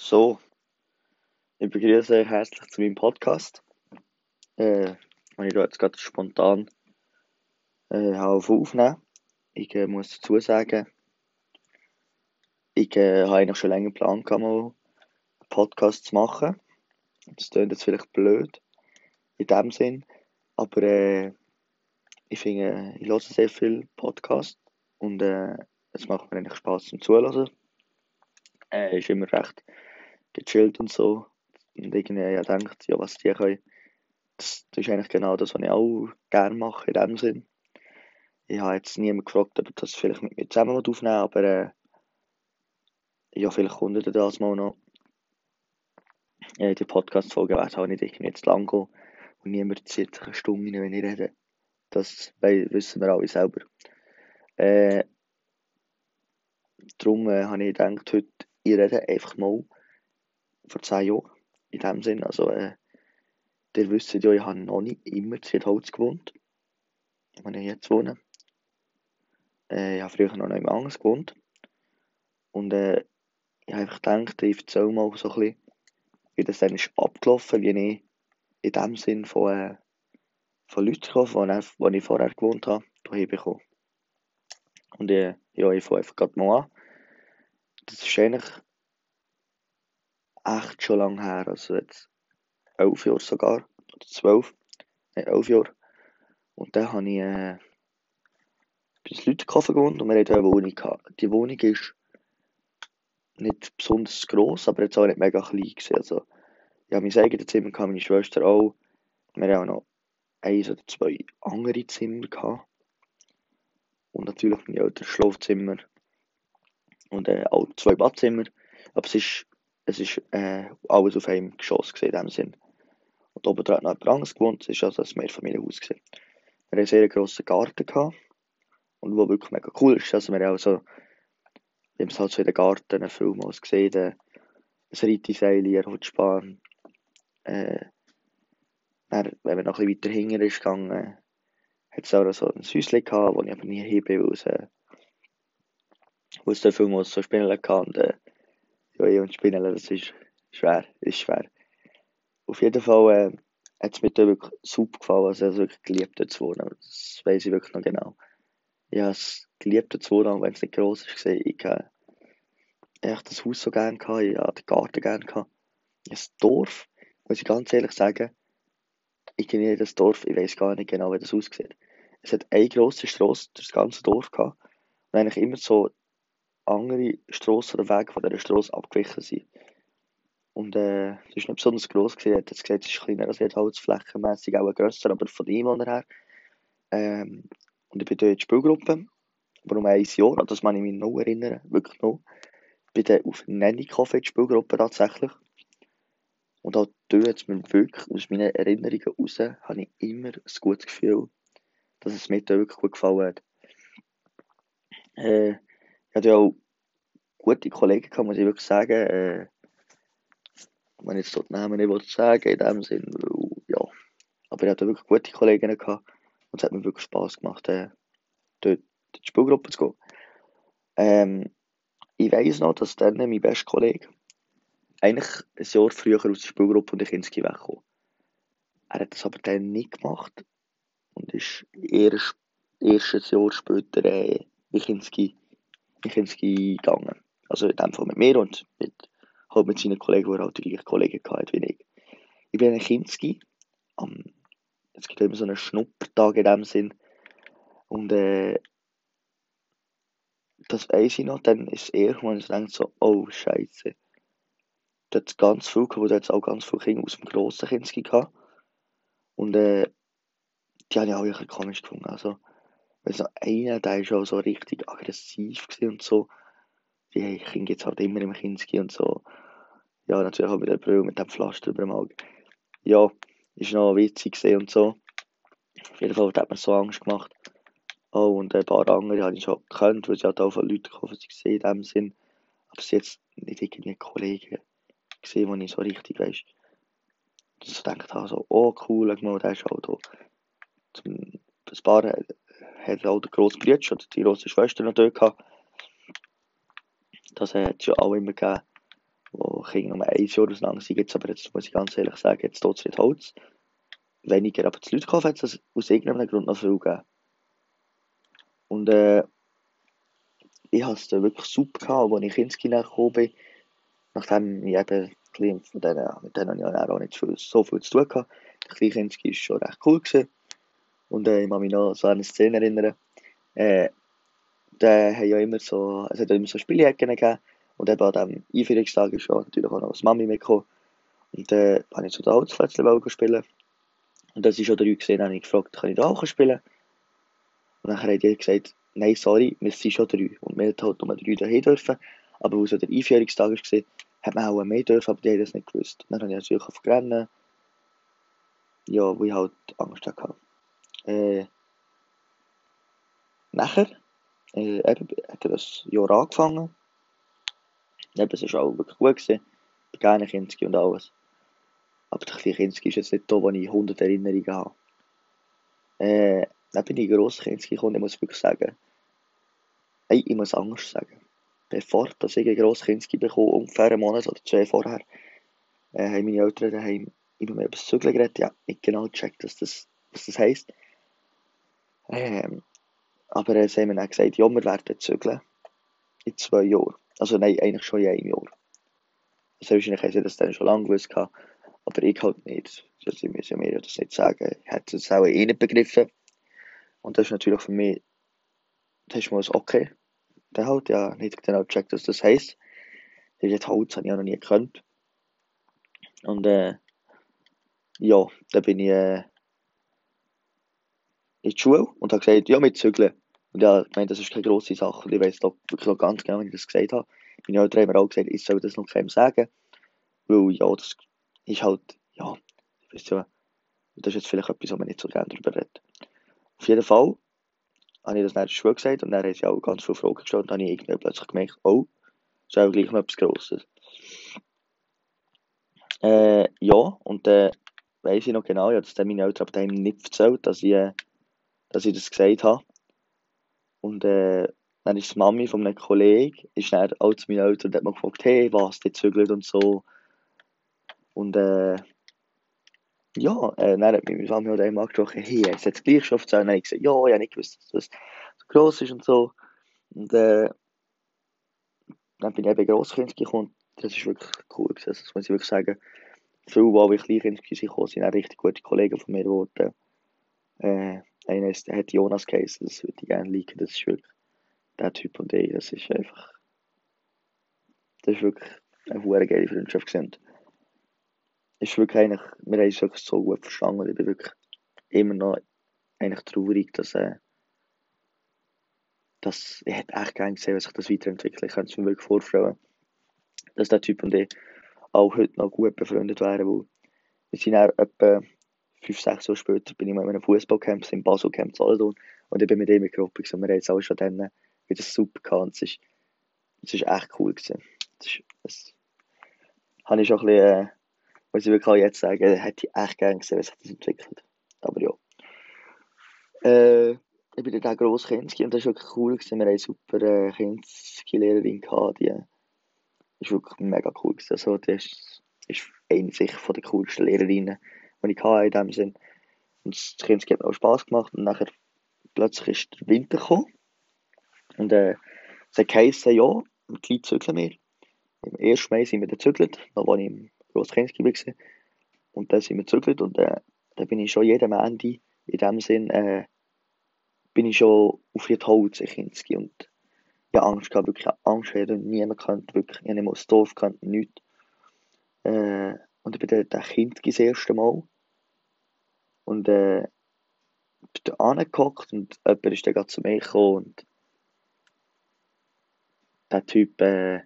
So, ich begrüße euch herzlich zu meinem Podcast. Äh, ich da jetzt gerade spontan äh, auf aufnehmen. Ich äh, muss dazu sagen, ich äh, habe eigentlich schon länger gehabt, mal einen Podcast zu machen. Das klingt jetzt vielleicht blöd in dem Sinn, aber äh, ich finde, ich höre sehr viel Podcast und äh, es macht mir eigentlich Spaß zum Zuhören. Äh, ist immer recht gechillt und so. Und irgendwie ja denkt, ja, was die können, das, das ist eigentlich genau das, was ich auch gerne mache in dem Sinn. Ich habe jetzt niemand gefragt, ob das vielleicht mit mir zusammen aufnehmen aber äh, ja, vielleicht kommt ihr das mal noch. Äh, die Podcast-Folge wird auch nicht irgendwie jetzt lang gehen und niemand zieht eine Stunde rein, wenn ich rede. Das wissen wir alle selber. Äh, darum äh, habe ich gedacht, heute, ich rede einfach mal vor zehn Jahren. In dem Sinn, also, äh, ihr wisst ja, ich habe noch nicht immer in Holz gewohnt. Wo ich jetzt wohne. Äh, ich habe früher noch nicht anders gewohnt. Und äh, ich habe einfach gedacht, ich erzähle mal so ein bisschen, wie das dann ist abgelaufen, wie ich in dem Sinn von, äh, von Leuten gekommen, wo ich vorher gewohnt habe, hierher bekommen. Und äh, ja, ich fange einfach gerade mal an. Das ist eigentlich echt schon lange her, also jetzt elf Jahre sogar, oder zwölf, nein, elf Jahre. Und dann habe ich äh, bei den Leuten gewohnt und wir hatten eine Wohnung gehabt. Die Wohnung ist nicht besonders gross, aber jetzt auch nicht mega klein gewesen. Also, ich habe mein eigenes Zimmer gehabt, meine Schwester auch. Wir haben auch noch eins oder zwei andere Zimmer gehabt. Und natürlich meine Eltern Schlafzimmer. Und äh, auch zwei Badzimmer. Aber es ist, es ist äh, alles auf einem Geschoss gesehen, in dem Sinn. Und oben dran hat noch jemand gewohnt. Es war also ein Mehrfamilienhaus. Gewesen. Wir hatten einen sehr grossen Garten. Gehabt. Und wo wirklich mega cool ist, also wir haben auch so, wie man es halt so in den Garten Film gesehen, ein Reiteseil, eine Rutschbahn. Äh, dann, wenn man noch ein bisschen weiter hinten ist gegangen, hat es auch so ein Häuschen gehabt, wo ich aber nie hin bin, weil es, äh, weil es da Film so Spinnen hatte. Und äh, ich und Spinnen, das ist schwer, ist schwer. Auf jeden Fall äh, hat es mir da wirklich super gefallen, also ich habe es wirklich geliebt, dort zu wohnen. Das weiß ich wirklich noch genau. Ich habe es geliebt, dort zu wohnen, wenn es nicht gross ist. Ich habe echt das Haus so gerne gehabt, ich habe den Garten gerne gehabt. Das Dorf, muss ich ganz ehrlich sagen, ich kenne das Dorf, ich weiß gar nicht genau, wie das aussieht. Es hat eine grosse Straße durch das ganze Dorf gehabt und eigentlich immer so andere Strassen oder Wege von dieser Straße abgewichen sind. Und äh, es war nicht besonders gross, gewesen. er hat jetzt gesagt, es ist kleiner, also holzflächenmässig auch grösser, aber von dem her. Ähm, und ich bin dort in der Spielgruppe, aber um ein Jahr, das kann ich mich noch erinnern, wirklich noch. Ich bin dann auf Nanny Café in der Spielgruppe tatsächlich. Und auch dort hat mir wirklich aus meinen Erinnerungen heraus, habe ich immer ein gutes Gefühl, dass es mir da wirklich gut gefallen hat. Äh, hatte auch gute Kollegen gehabt, muss ich wirklich sagen. Äh, wenn ich jetzt dort Namen nicht sagen in dem Sinn, ja. Aber ich hatte wirklich gute Kollegen gehabt und es hat mir wirklich Spass gemacht, äh, dort in die Spielgruppe zu gehen. Ähm, ich weiss noch, dass dann mein bester Kollege eigentlich ein Jahr früher aus der Spielgruppe und ich Kinski weggekommen. Er hat das aber dann nicht gemacht und ist erst, erst ein Jahr später äh, in Kinski, in Kinski gegangen. Also in dem Fall mit mir und mit, halt mit seinen Kollegen, die halt die gleichen Kollegen hatten wie ich. Ich bin in Kinski am es gibt immer so einen Schnuppertag in dem Sinn. Und äh, das weiß ich noch, dann ist eher, wenn ich denke so, oh Scheiße. Da hat ganz viel gehabt, wo jetzt auch ganz viele Kinder aus dem grossen Kinski gehabt. Und äh, die habe ich auch bisschen komisch gefunden. Also, weil so einer, der ist auch so richtig aggressiv und so. Die Kinder jetzt halt immer im Kinski und so. Ja, natürlich auch mit der Brille, mit dem Pflaster über dem Auge. Ja, ist noch witzig und so. Auf jeden Fall hat mir so Angst gemacht. Oh, und ein paar andere habe ich schon gekannt, weil sie halt auch von Leuten gekommen sind, in dem Sinn. Aber sie jetzt nicht irgendwie Kollegen gesehen, die ich so richtig weiss. Und so gedacht habe, so, oh cool, schau mal, der ist auch da. Zum, ein paar hat auch der grosse Bruder oder die grosse Schwester noch gehabt. Das hat es ja auch immer gegeben, wo Kinder nur ein Jahr auseinander sind. Jetzt aber, jetzt muss ich ganz ehrlich sagen, jetzt tut es nicht Holz. Weniger, aber die Leute hat es aus irgendeinem Grund noch viel gegeben. Und äh, ich hatte es wirklich super gehabt, als ich Kinski gekommen bin. Nachdem ich eben mit denen, mit denen ich auch nicht so viel zu tun gehabt. Der Kleinkinski war schon recht cool. Gewesen. Und äh, ich kann mich noch so an eine Szene erinnern. Äh, da haben ja immer so, es hat immer so Spieljacken gegeben. Und eben an diesem Einführungstag ist ja natürlich auch noch das Mami mitgekommen. Und dann äh, habe ich zu den Holzplätzchen spielen. Und das ist auch der gesehen, habe ich gefragt, kann ich da auch spielen? Und dann hat die gesagt, nein, sorry, wir sind schon drei. Und wir hätten halt nur drei dahin dürfen. Aber als der Einführungstag war, hat man auch mehr dürfen, aber die haben das nicht gewusst. Dann habe ich natürlich auf Rennen. Ja, wo ich halt Angst hatte. Äh, nachher äh, eben, hat er das Jahr angefangen. Eben, es war auch wirklich gut. Gewesen. Gerne Kinski und alles. Aber der Kinski ist jetzt nicht da, wo ich 100 Erinnerungen habe. Äh, dann bin ich gross Kinski gekommen, ich muss wirklich sagen, ey, ich muss Angst sagen. Bevor dass ich ein grosses Kinski bekomme, ungefähr einen Monat oder zwei vorher, äh, haben meine Eltern daheim immer mehr über das Zügeln geredet. Ja, nicht genau gecheckt, was das, was das heisst. Ähm, aber äh, sie haben dann gesagt, ja, wir werden zügeln. In zwei Jahren. Also nein, eigentlich schon in einem Jahr. Also wahrscheinlich haben sie das dann schon lange gewusst. Aber ich halt nicht. Sie müssen mir das nicht sagen. Ich hätte es auch eh nicht begriffen. Und das ist natürlich für mich, das ist mal ein Okay. Der halt ja nicht genau gecheckt, was das heisst. Das ist Holz, habe ich auch noch nie gekannt. Und äh, ja, da bin ich äh, in die Schule und habe gesagt, ja, mit zügeln. Und ja, ich meine, das ist keine grosse Sache. Und ich weiß doch wirklich noch ganz genau, wie ich das gesagt habe. Meine Eltern haben mir auch gesagt, ich soll das noch keinem sagen. Weil, ja, das ist halt, ja, ich weiß ja, das ist jetzt vielleicht etwas, wo man nicht so gerne darüber redet. Auf jeden Fall habe ich das in der Schule gesagt und dann haben sie auch ganz viele Fragen gestellt und dann habe ich irgendwie plötzlich gemerkt, oh, das ist auch gleich noch etwas Grosses. Äh, ja, und dann äh, weiss ich noch genau, ich habe das dann meine Eltern aber nicht erzählt, dass ich, äh, dass ich das gesagt habe. Und äh, dann ist die Mami von einem Kollegen, ist dann auch zu meinen Eltern und hat mich gefragt, hey, was, die zügelt und so. Und äh, ja, äh, dann hat meine Mami auch einmal angesprochen, hey, hast du jetzt gleich schon erzählt? Und dann habe ich gesagt, ja, ich habe nicht gewusst, dass das so gross ist und so. Und äh, dann bin ich eben Grosskind gekommen das ist wirklich cool gewesen, das muss ich wirklich sagen. Viele, die ich Kleinkind waren, sind auch richtig gute Kollegen von mir geworden. Äh, einer ist, der hat Jonas geheißen, das würde ich gerne liken, das ist wirklich der Typ und ich, das ist einfach, das ist wirklich eine hohe geile Freundschaft gewesen. Ist wirklich eigentlich, wir haben uns wirklich so gut verstanden und ich bin wirklich immer noch eigentlich traurig, dass, äh, dass ich hätte echt gerne gesehen, wie sich das weiterentwickelt. Ich könnte es mir wirklich vorstellen, dass der Typ und ich auch heute noch gut befreundet wären, weil wir sind auch etwa fünf, sechs Jahre später bin ich mal in einem Fußballcamp in Basel Camp Solothurn und ich bin mit ihm in der Gruppe und wir haben jetzt auch schon dann wieder super gehabt es es ist echt cool gewesen. Das, ist, das habe ich schon ein bisschen, äh, muss ich wirklich jetzt sagen, hätte ich echt gerne gesehen, wie sich das entwickelt. Aber ja. Äh, ich bin dann auch Grosskind und das war wirklich cool. Gewesen. Wir hatten eine super äh, Kinski-Lehrerin, die äh, ist wirklich mega cool. Gewesen. Also, die ist, ist eine sicher von den coolsten Lehrerinnen die ich hatte in dem Sinn. Und das Kind hat mir auch Spass gemacht und nachher plötzlich ist der Winter gekommen. Und äh, es hat geheißen, ja, im Kleid zügeln wir. Im 1. Mai sind wir dann zügelt, noch als ich im Grosskind war. Und dann sind wir zügelt und äh, dann bin ich schon jedem Ende in dem Sinn äh, bin ich schon auf die Holz in Kinski und ich hatte Angst, gehabt, wirklich Angst, ich niemand kennt, wirklich, ich habe nicht mal das Dorf kennt, nichts. Äh, und ich bin dann das Kind das erste Mal. Und äh, bin da angehockt und jemand ist dann gerade zu mir gekommen und der Typ, äh,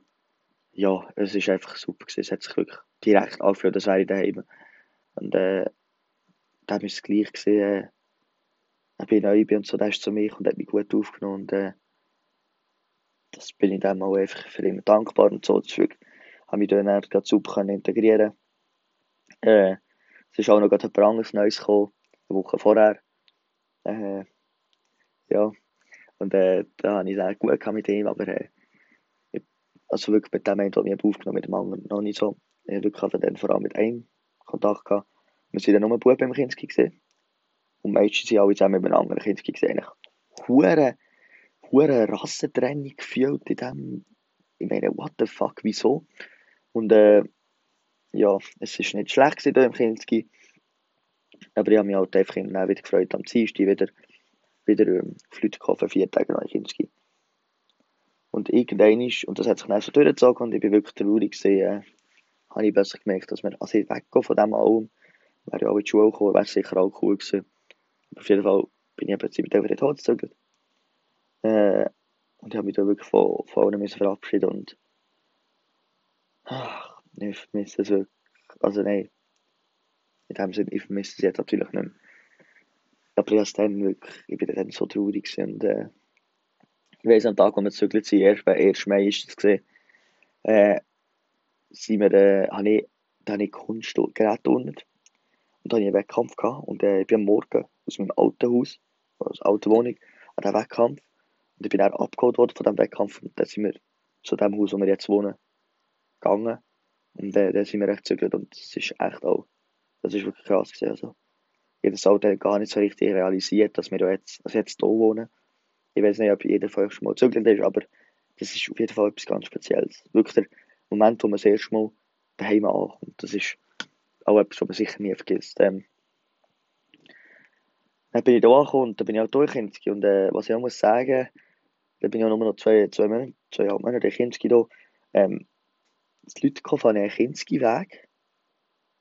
ja, es ist einfach super gewesen. Es hat sich wirklich direkt angefühlt, als wäre ich daheim. Und äh, haben wir es gleich gesehen, äh, ich neu bin und so, der ist zu mir und hat mich gut aufgenommen und äh, das bin ich dann auch einfach für ihn dankbar und so. Ist wirklich, habe mich dann gerade super integrieren äh, es ist auch noch etwas anderes Neues gekommen, eine Woche vorher. Äh, ja, und äh, da habe ich es gut mit ihm, aber äh, also wirklich mit dem einen, der mich aufgenommen mit dem anderen noch nicht so. Ich habe wirklich dann vor allem mit einem Kontakt gehabt. Wir sind dann nur Buben beim Kinski gesehen. Und meistens sind alle zusammen mit einem anderen Kinski gesehen. Hure, hure Rassentrennung gefühlt in dem. Ich meine, what the fuck, wieso? Und äh, ja, es war nicht schlecht hier im Kinski. Aber ich habe mich halt einfach immer wieder gefreut, am Dienstag wieder, wieder ähm, Flüte vier Tage nach Kinski. Und irgendwann ist, und das hat sich dann so durchgezogen und ich bin wirklich traurig gewesen, äh, habe ich besser gemerkt, dass wir, also ich von dem allem, wäre ja auch in die Schule gekommen, wäre sicher auch cool gewesen. Aber auf jeden Fall bin ich eben mit wieder totgezögert. Äh, und ich habe mich da wirklich von, von allen verabschieden und ach, ich vermisse es wirklich, also nein, in dem Sinne, ich vermisse es jetzt natürlich nicht mehr. Aber ich, dann wirklich, ich bin dann so traurig und äh, ich weiss, am Tag, wo wir gezögert sind, erst, 1. Mai ist es gesehen, äh, sind wir, äh, habe ich, da habe ich Kunstgeräte unten. Und da hatte ich einen Wettkampf gehabt. Und äh, ich bin am Morgen aus meinem alten Haus, aus der alten Wohnung, an den Wettkampf. Und ich bin dann abgeholt worden von diesem Wettkampf. Und dann sind wir zu dem Haus, wo wir jetzt wohnen, gegangen. Und dann sind wir recht gezögert. Und das ist echt auch, das ist wirklich krass gewesen. Also, ich habe das gar nicht so richtig realisiert, dass wir da jetzt, also jetzt hier wohnen. Ich weiß nicht, ob jeder von euch schon mal gezögert ist, aber das ist auf jeden Fall etwas ganz Spezielles. Wirklich der Moment, wo man das erste Mal daheim ankommt. Das ist auch etwas, was man sicher nie vergisst. Ähm, dann bin ich da angekommen und dann bin ich auch durch Kinski. Und äh, was ich auch muss sagen, da bin ich auch nur noch zwei, zwei Monate, zweieinhalb Monate in Kinski da. Ähm, die Leute kommen von einem Kinski-Weg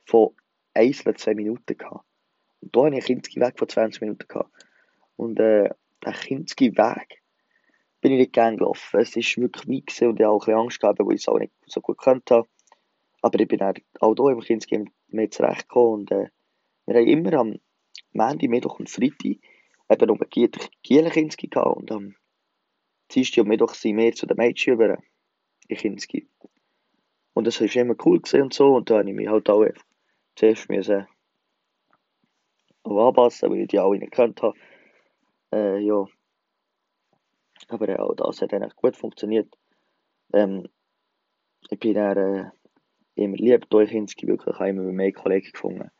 von 1 oder 2 Minuten gehabt. Und da hatte ich einen Kinski-Weg von 20 Minuten gehabt. Und äh, der Kinski-Weg bin ich nicht gern gelaufen. Es war wirklich weit und ich hatte auch ein bisschen Angst gehabt, weil ich es auch nicht so gut kannte. habe. Aber ich bin auch hier im Kinski mit zurechtgekommen und äh, wir haben immer am Montag, Mittwoch und Freitag eben um Gielen Kinski gehabt und am Dienstag und Mittwoch sind wir zu den Mädchen über in Kinski. Und das war immer cool und so und da habe ich mich halt auch zuerst müssen anpassen, weil ich die alle nicht gekannt habe. Äh, ja. Aber äh, auch das hat eigentlich gut funktioniert. Ähm, ich bin dann äh, immer lieb durch Kinski, wirklich auch immer mehr Kollegen gefunden.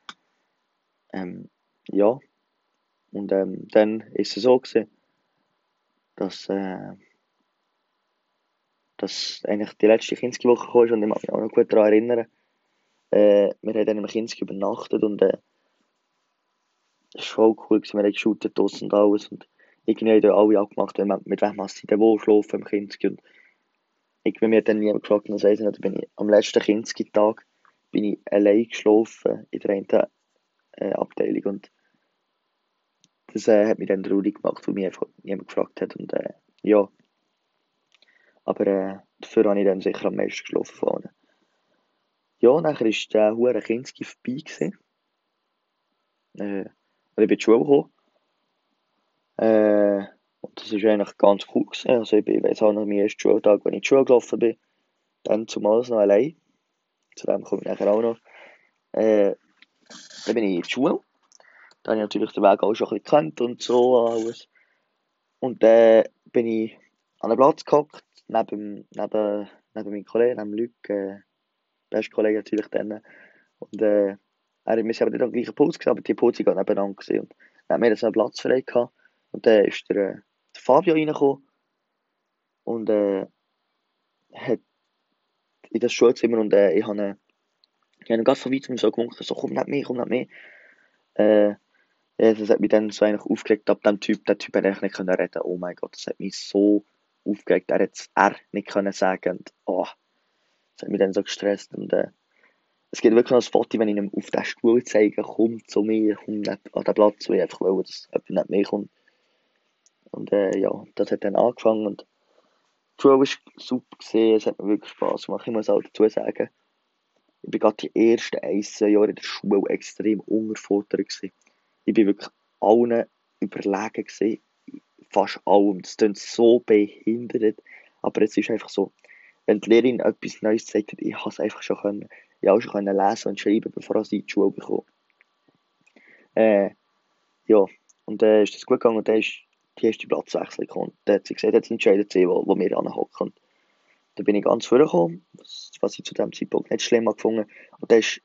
Ähm, ja. Und ähm, dann ist es so gewesen, dass, äh, dass eigentlich die letzte Kinski-Woche kam und ich mag mich auch noch gut daran erinnern. Äh, wir haben dann im Kinski übernachtet und äh, das war voll cool, wir haben geshootet und alles und irgendwie haben alle abgemacht, mit wem sie denn wo schlafen im Kinski und irgendwie mir hat dann niemand gefragt, weiß ich nicht, bin ich am letzten Kinski-Tag bin ich allein geschlafen in der einen äh, Abteilung und das äh, hat mich dann traurig gemacht, weil mich einfach niemand gefragt hat und äh, ja. Aber äh, dafür habe ich dann sicher am meisten geschlafen vorne. Ja, nachher war der Hure Kinski vorbei. Gewesen. Äh, ich bin in die Schule gekommen. Äh, und das war eigentlich ganz cool. Gewesen. Also ich bin jetzt auch noch meinen ersten Schultag, wenn ich in die Schule gelaufen bin. Dann zumal noch allein. Zu dem komme ich nachher auch noch. Äh, dann bin ich in die Schule. Da habe ich natürlich den Weg auch schon ein bisschen gekannt und so alles. Und dann bin ich an einem Platz gehockt, neben, neben, neben meinem Kollegen, neben Luc, äh, bester Kollege natürlich dann. Und äh, er, sind aber nicht am gleichen Puls, aber die Puls waren nebeneinander. Gewesen. Und dann haben wir jetzt einen Platz frei gehabt. Und dann ist der, äh, der Fabio reingekommen und äh, hat in das Schulzimmer und äh, ich habe ich habe ganz von weitem so gewunken, so komm nicht mehr, komm nicht mehr. Äh, ja, das hat mich dann so eigentlich aufgeregt, ab dem Typ, der Typ hat eigentlich nicht können oh mein Gott, das hat mich so aufgeregt, er hat das nicht können sagen und oh, das hat mich dann so gestresst und äh, es gibt wirklich noch ein Foto, wenn ich ihm auf den Stuhl zeige, komm zu mir, komm nicht an den Platz, weil ich einfach will, dass jemand nicht mehr kommt. Und äh, ja, das hat dann angefangen und die Schule war super, gewesen, es hat mir wirklich Spass gemacht, ich muss auch dazu sagen, ich bin gerade die ersten ein, zwei Jahre in der Schule extrem unterfordert gewesen. Ich bin wirklich allen überlegen gewesen, fast allem. Das klingt so behindert, aber es ist einfach so, wenn die Lehrerin etwas Neues zeigt, ich habe es einfach schon können, ich auch schon können lesen und schreiben, bevor ich in die Schule bekomme. Äh, ja, und dann äh, ist das gut gegangen und dann ist die erste Platzwechsel gekommen. Dann hat sie gesagt, jetzt entscheidet sie, wo, wo wir anhocken. dann bin ich ganz vorgekommen, was ich zu dem Zeitpunkt nicht schlimm gefunden Und dann ist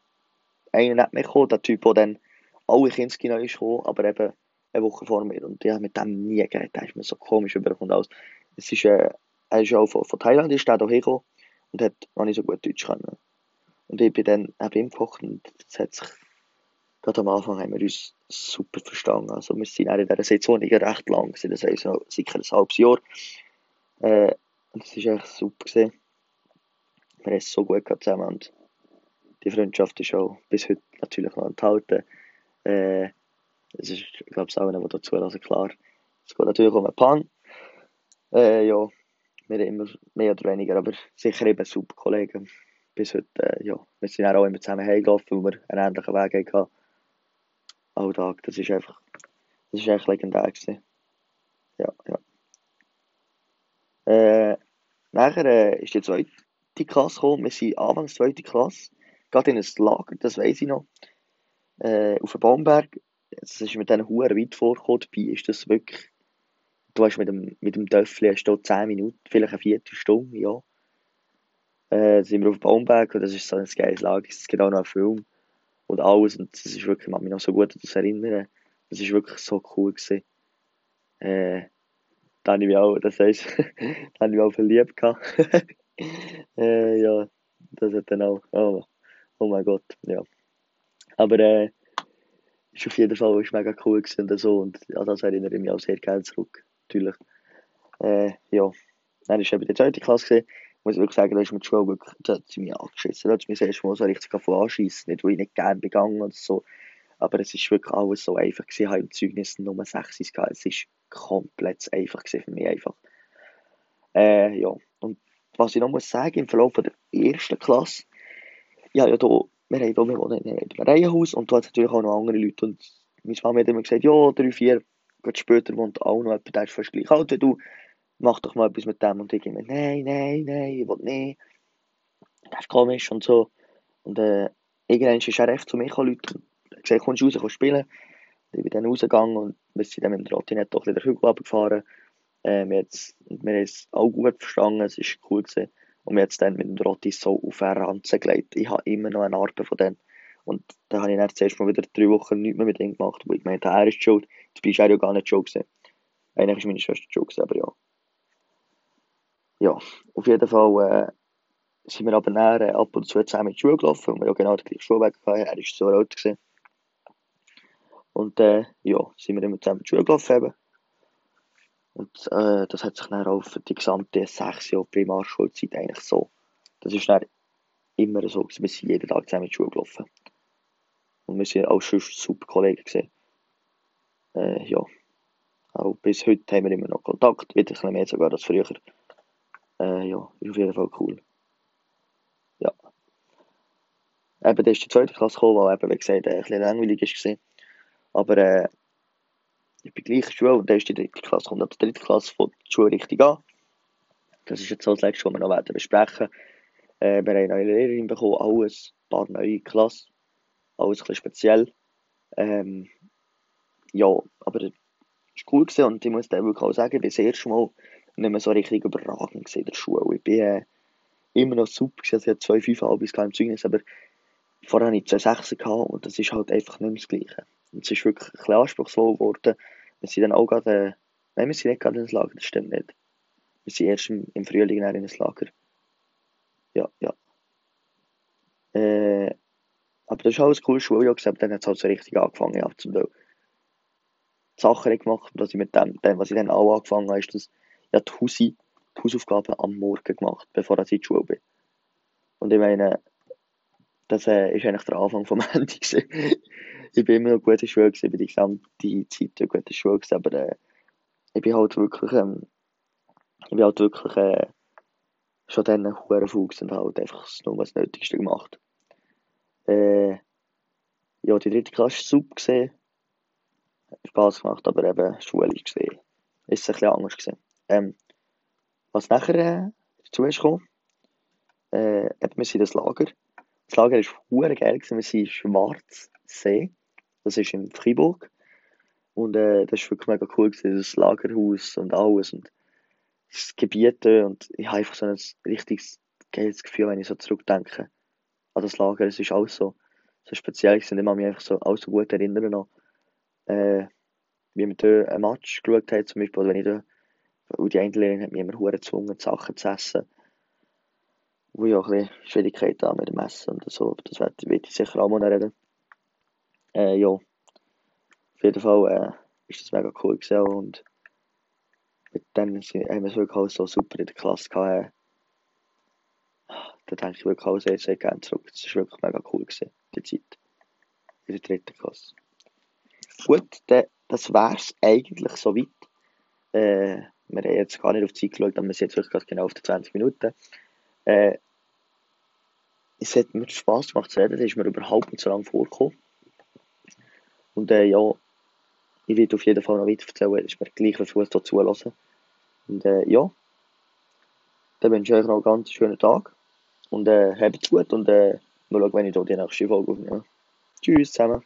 einer nicht mehr gekommen, der Typ, der dann alle Kinski neu ist gekommen, aber eben eine Woche vor mir. Und ich habe mit dem nie geredet, der ist mir so komisch überkommt alles. Es ist, äh, er ist auch von, von Thailand, ist der hierher gekommen und hat noch nicht so gut Deutsch können. Und ich bin dann neben ihm gekocht und das hat sich, gerade am Anfang haben wir uns super verstanden. Also wir sind in dieser Saison recht lang, gewesen, das heisst so sicher ein halbes Jahr. Äh, und es war echt super. Gewesen. Wir haben es so gut zusammen und die Freundschaft ist auch bis heute natürlich noch enthalten. Äh, ist, ich glaube, es auch einer, der dazu also klar. Es geht natürlich um einen Pan. Äh, ja, wir haben immer mehr oder weniger, aber sicher eben super Kollegen. Bis heute, äh, ja, wir sind auch immer zusammen heimgelaufen, weil wir einen ähnlichen Weg hatten. Alltag, das ist einfach, das ist echt legendär gewesen. Ja, ja. Äh, nachher äh, ist die zweite Klasse gekommen. Wir sind anfangs zweite Klasse. Gerade in ein Lager, das weiß ich noch. Äh, auf dem Baumberg. Es ist mit diesen Huren weit vorgekommen. Dabei ist das wirklich. Du hast mit dem, mit dem Töffel hast du 10 Minuten, vielleicht eine Viertelstunde, ja. Äh, sind wir auf Baumberg und das ist so ein geiles Lager. Es gibt auch noch einen Film und alles. Und das ist wirklich, man mich noch so gut an das erinnern. Das ist wirklich so cool gewesen. Äh, da habe ich mich auch, das heisst, da habe ich mich auch verliebt äh, ja, das hat dann auch, oh, oh mein Gott, ja. Aber, äh, ist auf jeden Fall ist mega cool gewesen und so und ja, das erinnere ich mich auch sehr gerne zurück, natürlich. Äh, ja, dann war eben die zweite Klasse gewesen. Ich muss wirklich sagen, da ist mir die Schule wirklich, hat sie mich angeschissen. Da hat sie mich erste Mal so richtig anschießen, nicht weil ich nicht gerne begangen oder so, aber es ist wirklich alles so einfach gewesen. Ich habe im Zeugnis nur sechs gehabt. Es ist komplett einfach gewesen für mich einfach. Äh, ja. Und was ich noch muss sagen, im Verlauf der ersten Klasse, ja, ja, da, wir haben hier, wir wohnen in einem Reihenhaus und da hat natürlich auch noch andere Leute und meine Mama hat immer gesagt, ja, drei, vier, Gott später wohnt auch noch jemand, der ist fast gleich alt wie du, mach doch mal etwas mit dem und ich immer, nein, nein, nein, ich will nicht. Das ist komisch und so. Und äh, irgendwann ist er echt zu mir gekommen, Leute, gesagt, kommst du raus, kommst spielen. Ich bin dann rausgegangen und wir sind dann mit dem Trottinett doch wieder Hügel runtergefahren. Äh, wir haben es auch gut verstanden, es war cool. Gewesen. Und haben es dann mit dem Trotti so auf eine Ranze gelegt. Ich habe immer noch eine Narbe von denen. Und dann habe ich dann zuerst mal wieder drei Wochen nichts mehr mit ihm gemacht, wo ich meinte, er ist schuld. Dabei war er ja gar nicht schuld. Eigentlich war meine Schwester schuld, aber ja. Ja, auf jeden Fall äh, sind wir aber näher äh, ab und zu zusammen in die Schule gelaufen, weil wir ja genau den gleichen Schulweg hatten. Er war so alt. Gewesen. Und äh, ja, sind wir immer zusammen in die Schule gelaufen. Eben. Und äh, das hat sich dann auch für die gesamte sechs Jahre Primarschulzeit eigentlich so. Das ist dann immer so. Wir sind jeden Tag zusammen in die Schule gelaufen. Und wir sind auch schon super Kollegen gewesen. Äh, ja. Auch bis heute haben wir immer noch Kontakt, wieder ein bisschen mehr sogar als früher. Äh, ja, ist auf jeden Fall cool. Ja. Eben, da ist die zweite Klasse gekommen, weil eben, wie gesagt, ein bisschen langweilig war. Aber äh, ich bin gleich Schule und dann ist die dritte Klasse, kommt ab der dritten Klasse von der Schule richtig an. Das ist jetzt so das Letzte, was wir noch werden besprechen äh, Wir haben eine neue Lehrerin bekommen, alles, ein paar neue Klassen, alles ein bisschen speziell. Ähm, ja, aber es war cool und ich muss dann wirklich auch sagen, ich bin das erste Mal nicht mehr so richtig überragend in der Schule. Ich bin äh, immer noch super gewesen, also ich hatte zwei 5 Halbis im Zeugnis, aber vorher hatte ich zwei 6 und das ist halt einfach nicht mehr das Gleiche. Und es ist wirklich ein bisschen anspruchsvoll geworden. Wir sind dann auch gerade, äh, nein, wir sind nicht gerade ins Lager, das stimmt nicht. Wir sind erst im, im Frühling in ins Lager. Ja, ja. Äh, aber das ist alles cool, Schuljahr gesagt, dann hat es halt so richtig angefangen, ja, zum Teil. Sachen gemacht, dass ich mit dem, dem, was ich dann auch angefangen habe, ist, dass ja, die, Hausi, die Hausaufgaben am Morgen gemacht, bevor ich in die Schule bin. Und ich meine, das äh, ist eigentlich der Anfang vom Ende ich bin immer noch gut in Schule gewesen, bin die gesamte Zeit gut in der Schule gewesen, aber äh, ich bin halt wirklich, ähm, ich bin halt wirklich äh, schon dann ein hoher Fuchs und halt einfach nur das Nötigste gemacht. Äh, ja, die dritte Klasse war super gesehen, hat Spaß gemacht, aber eben schulisch gesehen ist es ein bisschen anders gewesen. Ähm, was nachher äh, dazu ist gekommen, äh, eben, wir sind das Lager. Das Lager war geil, gewesen. wir sind in Schwarzsee. Das ist in Fribourg. Und äh, das war wirklich mega cool, gewesen, das Lagerhaus und alles. Und das Gebiet und ich habe einfach so ein richtiges geiles Gefühl, wenn ich so zurückdenke an das Lager. Es ist alles so, so speziell gewesen. Ich kann mich einfach so, alles so gut erinnern noch, äh, wie wir da ein Match geschaut haben, zum Beispiel, oder wenn ich da, weil die eine Lehrerin hat mich immer hure gezwungen, Sachen zu essen, wo ich auch ein bisschen Schwierigkeiten habe mit dem Essen und so, das werde ich sicher auch mal reden. Äh, ja, auf jeden Fall äh, ist das mega cool gewesen und mit dem haben wir es wirklich auch so super in der Klasse gehabt. Äh, da denke ich wirklich auch sehr, sehr gerne zurück. Das war wirklich mega cool gewesen, die Zeit. In der dritten Klasse. Gut, dann, das wär's eigentlich soweit. Äh, wir haben jetzt gar nicht auf die Zeit geschaut, aber wir sind jetzt wirklich genau auf die 20 Minuten. Äh, es hat mir Spass gemacht zu reden, das ist mir überhaupt nicht so lange vorgekommen. Und äh, ja, ich werde auf jeden Fall noch weiter erzählen, es ist mir gleich, wie viel zulassen. Und äh, ja, dann wünsche ich euch noch einen ganz schönen Tag. Und äh, habt's gut und äh, mal schauen, wenn ich da die nächste Folge aufnehme. Tschüss zusammen.